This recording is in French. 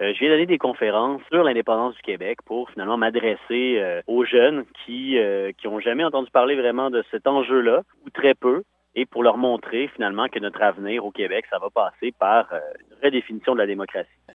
Euh, je viens donner des conférences sur l'indépendance du Québec pour finalement m'adresser euh, aux jeunes qui euh, qui ont jamais entendu parler vraiment de cet enjeu-là ou très peu et pour leur montrer finalement que notre avenir au Québec, ça va passer par euh, une redéfinition de la démocratie.